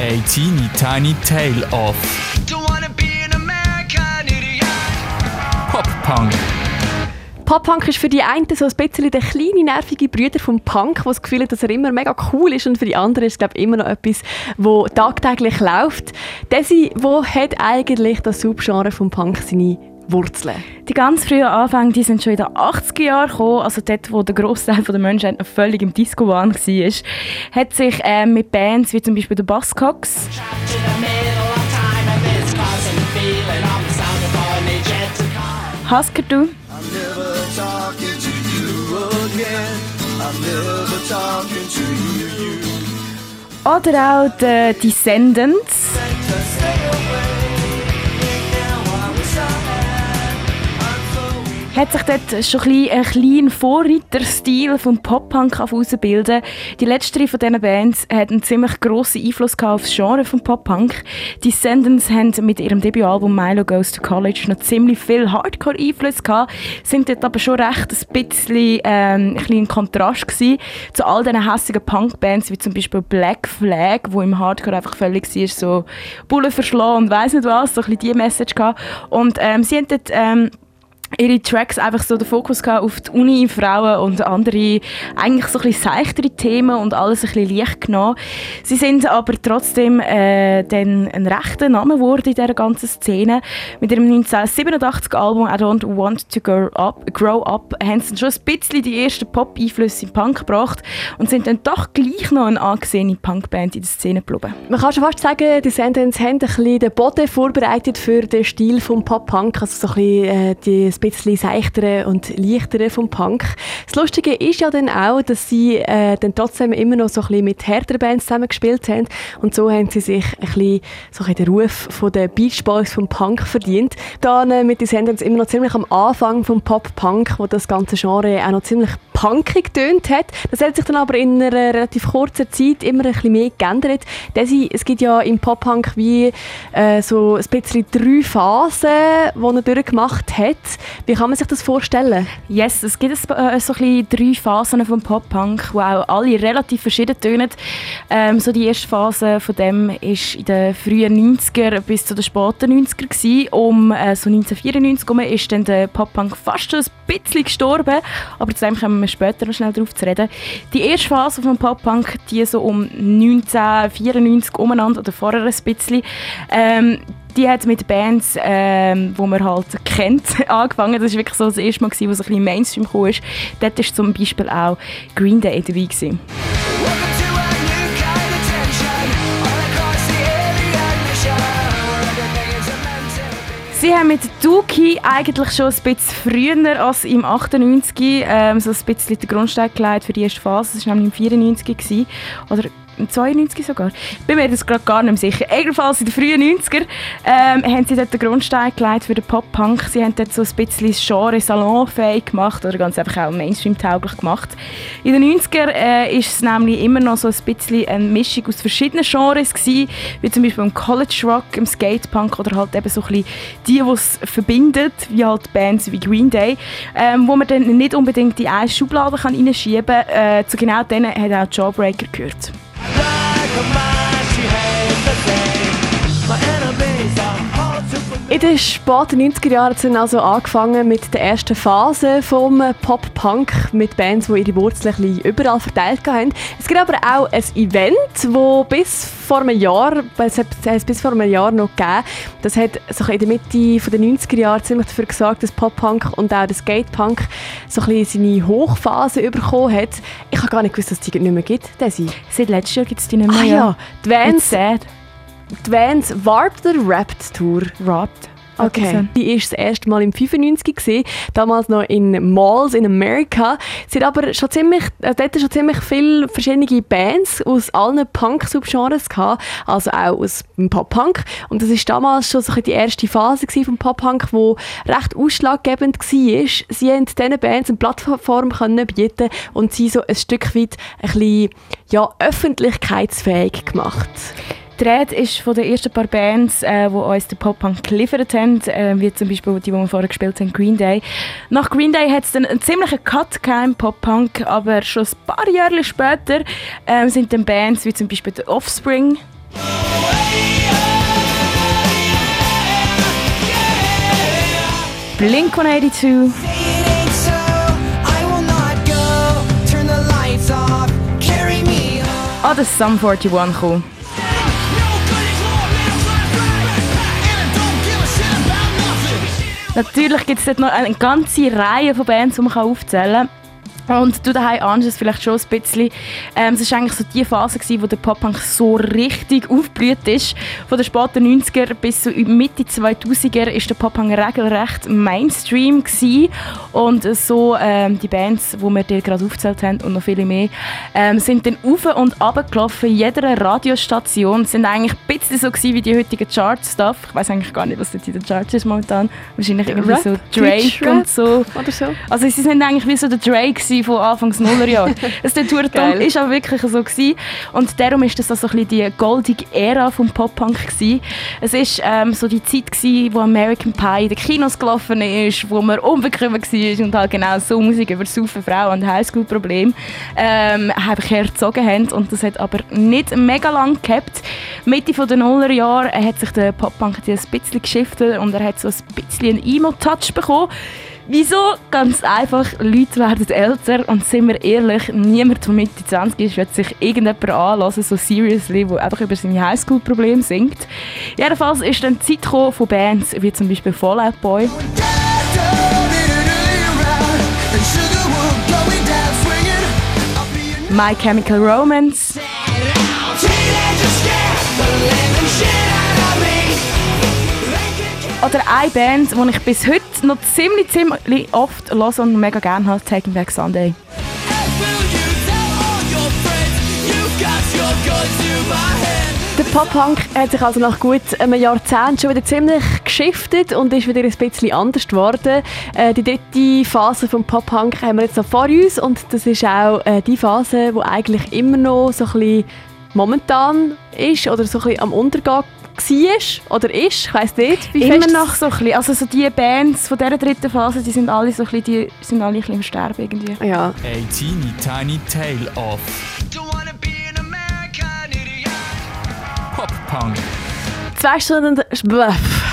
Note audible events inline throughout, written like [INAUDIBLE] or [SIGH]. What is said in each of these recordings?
A teeny tiny tale of Pop-Punk. Pop-Punk ist für die einen so ein bisschen der kleine, nervige Brüder vom Punk, der das Gefühl hat, dass er immer mega cool ist und für die anderen ist es glaube immer noch etwas, wo tagtäglich läuft. Desi, wo hat eigentlich das Subgenre vom Punk seine Wurzeln? Die ganz frühen Anfänge die sind schon in den 80er Jahren gekommen, also dort, wo der Großteil der Menschheit noch völlig im Disco-Wahn war, hat sich äh, mit Bands wie zum Beispiel der Buzzcocks Husker Du? Oder auch die Descendants hat sich dort schon ein, ein kleiner Vorreiterstil vom Pop-Punk herausbilden. Die letzte von diesen Bands hat einen ziemlich grossen Einfluss auf das Genre vom Pop-Punk. Die Descendants haben mit ihrem Debütalbum Milo Goes to College noch ziemlich viel Hardcore-Einfluss gehabt, sind dort aber schon recht ein bisschen ähm, ein Kontrast gewesen zu all diesen hässigen Punk-Bands, wie zum Beispiel Black Flag, wo im Hardcore einfach völlig war, so Bullen verschlagen und weiss nicht was, so ein bisschen diese Message gehabt. Und ähm, sie haben dort ähm, ihre Tracks einfach so den Fokus auf die Uni, Frauen und andere eigentlich so ein bisschen seichtere Themen und alles ein bisschen leicht genommen. Sie sind aber trotzdem äh, dann ein rechter Name geworden in dieser ganzen Szene. Mit ihrem 1987 Album I Don't Want to Grow Up, grow up haben sie schon ein bisschen die ersten Pop-Einflüsse in Punk gebracht und sind dann doch gleich noch eine angesehene Punkband in der Szene geblieben. Man kann schon fast sagen, die Sentence haben ein bisschen den Boden vorbereitet für den Stil vom Pop-Punk, also so ein bisschen äh, die bisschen seichtere und leichtere vom Punk. Das Lustige ist ja dann auch, dass sie äh, dann trotzdem immer noch so ein bisschen mit härteren Bands zusammen gespielt haben und so haben sie sich ein bisschen so ein den Ruf von den Beach Boys vom Punk verdient. Dann äh, mit den Sendern immer noch ziemlich am Anfang vom Pop-Punk, wo das ganze Genre auch noch ziemlich punkig getönt hat. Das hat sich dann aber in einer relativ kurzen Zeit immer ein bisschen mehr geändert. Es gibt ja im Pop-Punk wie äh, so ein bisschen drei Phasen, die er durchgemacht hat. Wie kann man sich das vorstellen? Yes, es gibt äh, so ein drei Phasen vom Pop-Punk, die auch alle relativ verschieden tönen. Ähm, so die erste Phase von dem war in den frühen 90er bis zu den späten 90er. Gewesen. Um äh, so 1994 herum ist dann der Pop-Punk fast ein bisschen gestorben, aber zu dem kommen wir später noch schnell darauf zu reden. Die erste Phase vom Pop-Punk, die so um 1994 umeinander oder vorher ein bisschen, ähm, die hat mit Bands, ähm, die man halt kennt, [LAUGHS] angefangen. Das war wirklich so das erste Mal, wo es ein bisschen Mainstream kam. Dort war zum Beispiel auch Green Day dabei. Gewesen. Sie haben mit Duki eigentlich schon ein bisschen früher als im 98 ähm, so ein bisschen den Grundstein gelegt für die erste Phase. Das war nämlich im 94 gewesen. Oder 92 sogar. Ich bin mir das gerade gar nicht sicher. Ebenfalls in den frühen 90er ähm, haben sie dort den Grundstein gelegt für den Pop-Punk. Sie haben dort so ein bisschen das Genre salonfähig gemacht oder ganz einfach auch Mainstream-tauglich gemacht. In den 90er äh, es nämlich immer noch so ein bisschen eine Mischung aus verschiedenen Genres gewesen, wie zum Beispiel im College Rock, im Skate-Punk oder halt eben so ein bisschen die, die es verbindet, wie halt Bands wie Green Day, ähm, wo man dann nicht unbedingt die eine Schublade kann reinschieben kann. Äh, zu genau denen hat auch Jawbreaker gehört. come on In den späten 90er Jahren sind also angefangen mit der ersten Phase vom Pop-Punk mit Bands, die ihre Wurzeln überall verteilt haben. Es gibt aber auch ein Event, das bis vor einem Jahr, es hat es bis vor einem Jahr noch gegeben, das hat so in der Mitte der 90er Jahre ziemlich dafür gesorgt, dass Pop-Punk und auch der Skate-Punk so ein seine Hochphase bekommen hat. Ich habe gar nicht gewusst, dass es die nicht mehr gibt. Desi. Seit letztem Jahr gibt es die nicht mehr. Ah, ja, die Vans, die Vans Warped oder Rapped Tour? Warped. Okay. Die war das erste Mal im 95 gewesen, damals noch in Malls in Amerika. Sie hat aber schon ziemlich, äh, dort schon ziemlich viele verschiedene Bands aus allen Punk-Subgenres gehabt, also auch aus dem Pop-Punk. Und das ist damals schon so die erste Phase vom Pop-Punk, wo recht ausschlaggebend war. Sie haben diesen Bands eine Plattform können bieten und sie so ein Stück weit ein bisschen, ja, öffentlichkeitsfähig gemacht. Die Rede ist von den ersten paar Bands, äh, die uns den Pop-Punk geliefert haben, äh, wie zum Beispiel die, die wir vorher gespielt haben, Green Day. Nach Green Day hat es dann einen ziemlichen Cut im Pop-Punk, aber schon ein paar Jahre später äh, sind dann Bands wie zum Beispiel The Offspring. Blink 182. Oder ah, Sum 41 gekommen. Natürlich gibt es dort noch eine ganze Reihe von Bands, die man aufzählen kann. Und du daheim ahnst es vielleicht schon ein bisschen. Ähm, es war eigentlich so die Phase, gewesen, wo der Pop-Punk so richtig aufgeblüht ist. Von den späten 90er bis so Mitte 2000er ist der Pop-Punk regelrecht Mainstream gewesen. Und so ähm, die Bands, die wir dir gerade aufgezählt haben und noch viele mehr, ähm, sind dann auf und ab gelaufen. In jeder Radiostation sind eigentlich ein bisschen so gewesen wie die heutigen Charts-Stuff. Ich weiß eigentlich gar nicht, was jetzt in den Charts ist momentan. Wahrscheinlich irgendwie Rap, so Drake und so. Oder so. Also sie sind eigentlich wie so der Drake von Anfangs Nullerjahr. [LAUGHS] es der Tourton ist auch wirklich so gewesen. und darum ist das so ein bisschen die goldige Ära vom Pop-Punk Es ist ähm, so die Zeit gewesen, wo American Pie in den Kinos gelaufen ist, wo man unbekümmert war und halt genau so Musik über saufen Frauen und Highschool-Probleme ähm, hergezogen haben und das hat aber nicht mega lang gehabt. Mitte der Nullerjahre hat sich der Pop-Punk ein bisschen geschiftet und er hat so ein bisschen einen Emo-Touch bekommen. Wieso? Ganz einfach, Leute werden älter und sind wir ehrlich, niemand, der Mitte 20 ist, wird sich irgendjemand anlassen, so seriously, der einfach über seine Highschool-Probleme singt. Jedenfalls ist dann die Zeit von Bands wie zum Beispiel Fallout Boy. My Chemical Romance. Oder eine Band, die ich bis heute noch ziemlich, ziemlich oft höre und mega gerne habe, Taking Back Sunday. Der Pop-Punk hat sich also nach gut einem Jahrzehnt schon wieder ziemlich geschiftet und ist wieder ein bisschen anders geworden. Äh, die dritte Phase vom Pop-Punk haben wir jetzt noch vor uns und das ist auch äh, die Phase, die eigentlich immer noch so ein bisschen momentan ist oder so ein bisschen am Untergehen war oder ist, ich weiss nicht. Wie Immer noch so ein bisschen. Also so die Bands von dieser dritten Phase, die sind alle so ein bisschen, die sind alle ein bisschen im Sterben irgendwie. Ja. A teeny tiny tale of Pop Punk. Zwei Stunden,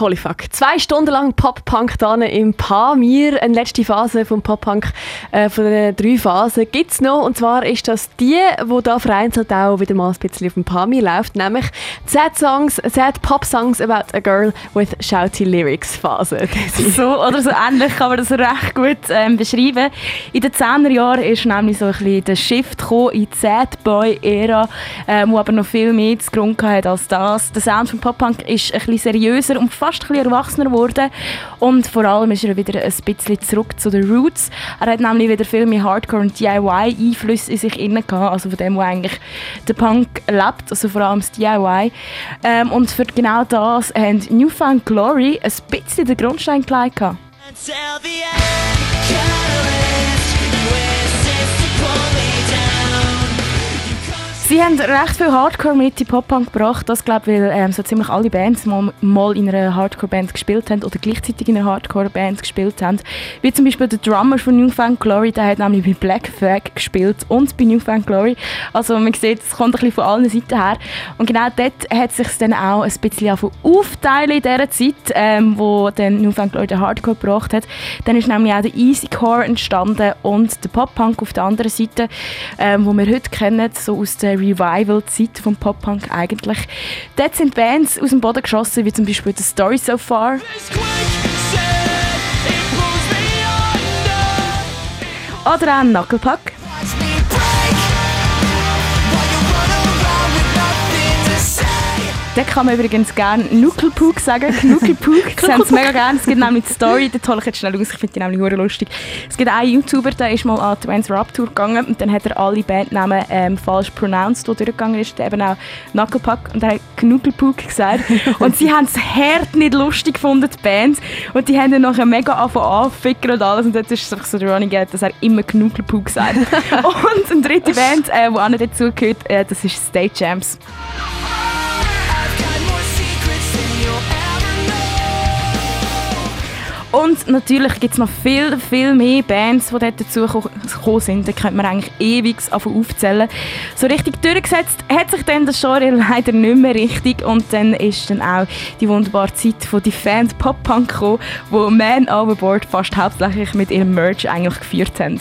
holy fuck, zwei Stunden lang Pop-Punk im Pamir. Eine letzte Phase vom Pop-Punk, äh, von den drei Phasen gibt es noch. Und zwar ist das die, die da vereinzelt auch wieder mal ein bisschen auf dem Pamir läuft, nämlich Sad Songs, Sad Pop Songs about a girl with shouty Lyrics Phase. [LAUGHS] so oder so ähnlich kann man das recht gut ähm, beschreiben. In den 10er Jahren ist nämlich so ein bisschen der Shift in die Sad Boy Ära, ähm, wo aber noch viel mehr zu Grund hatte als das. Der Sound von Pop-Punk ist ein bisschen seriöser und fast ein bisschen erwachsener geworden. Und vor allem ist er wieder ein bisschen zurück zu den Roots. Er hat nämlich wieder viel mehr Hardcore- und DIY-Einflüsse in sich inne also von dem, wo eigentlich der Punk lebt, also vor allem das DIY. Ähm, und für genau das haben Newfound Glory ein bisschen den Grundstein gelegt. Sie haben recht viel Hardcore mit in Pop-Punk gebracht. Das glaube ich, weil ähm, so ziemlich alle Bands mal, mal in einer Hardcore-Band gespielt haben oder gleichzeitig in einer Hardcore-Band gespielt haben. Wie zum Beispiel der Drummer von Newfound Glory, der hat nämlich bei Black Flag gespielt und bei Newfound Glory. Also man sieht, es kommt ein bisschen von allen Seiten her. Und genau dort hat sich dann auch ein bisschen aufteilen in dieser Zeit, ähm, wo dann Newfound Glory den Hardcore gebracht hat. Dann ist nämlich auch der Easycore entstanden und der Pop-Punk auf der anderen Seite, ähm, wo wir heute kennen, so aus der Revival-Zeit vom Pop-Punk eigentlich. Dort sind Bands aus dem Boden geschossen, wie zum Beispiel The Story So Far. Oder auch Knucklepuck. Da kann man übrigens gerne Nuckelpug sagen. Knuckelpug. [LAUGHS] Sie haben es mega gerne. Es gibt nämlich die Story, die hole ich jetzt schnell aus, ich finde die nämlich lustig. Es gibt einen YouTuber, der ist mal an die Vans Rap Tour gegangen und dann hat er alle Bandnamen ähm, falsch pronounced, die durchgegangen ist. Eben auch Knucklepuck und er hat Knuckelpug gesagt. [LAUGHS] und sie haben es hart nicht lustig gefunden, die Band. Und die haben dann nachher mega angefangen anficken und alles. Und jetzt ist es einfach so der Running Gag, dass er immer Knuckelpug sagt. [LAUGHS] und eine dritte Band, äh, die auch nicht dazugehört, äh, das ist State Jams. Und natürlich gibt es noch viel, viel mehr Bands, die dort dazu gekommen sind. Da könnte man eigentlich ewig aufzählen. So richtig durchgesetzt hat sich dann das Genre leider nicht mehr richtig. Und dann ist dann auch die wunderbare Zeit von Defend Pop Punk gekommen, wo Man Overboard fast hauptsächlich mit ihrem Merch eigentlich geführt haben.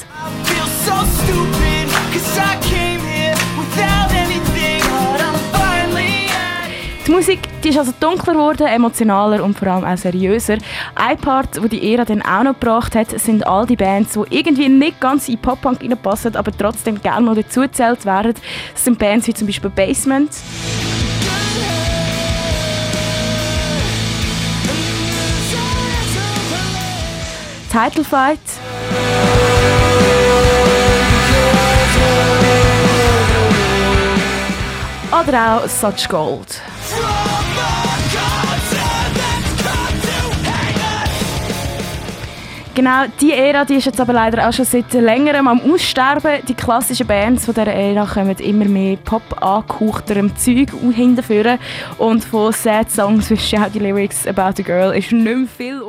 Die Musik die ist also dunkler geworden, emotionaler und vor allem auch seriöser. Ein Part, wo die Ära dann auch noch gebracht hat, sind all die Bands, die irgendwie nicht ganz in Pop-Punk passen, aber trotzdem gerne noch dazugezählt werden. Das sind Bands wie zum Beispiel Basement. Title Fight. Oder auch Such Gold. Genau, die Ära die ist jetzt aber leider auch schon seit längerem am Aussterben. Die klassischen Bands von dieser Ära kommen immer mehr pop angehauchterem Zeug hinterführen und von Sad Songs wie Shouty Lyrics About a Girl ist nicht mehr viel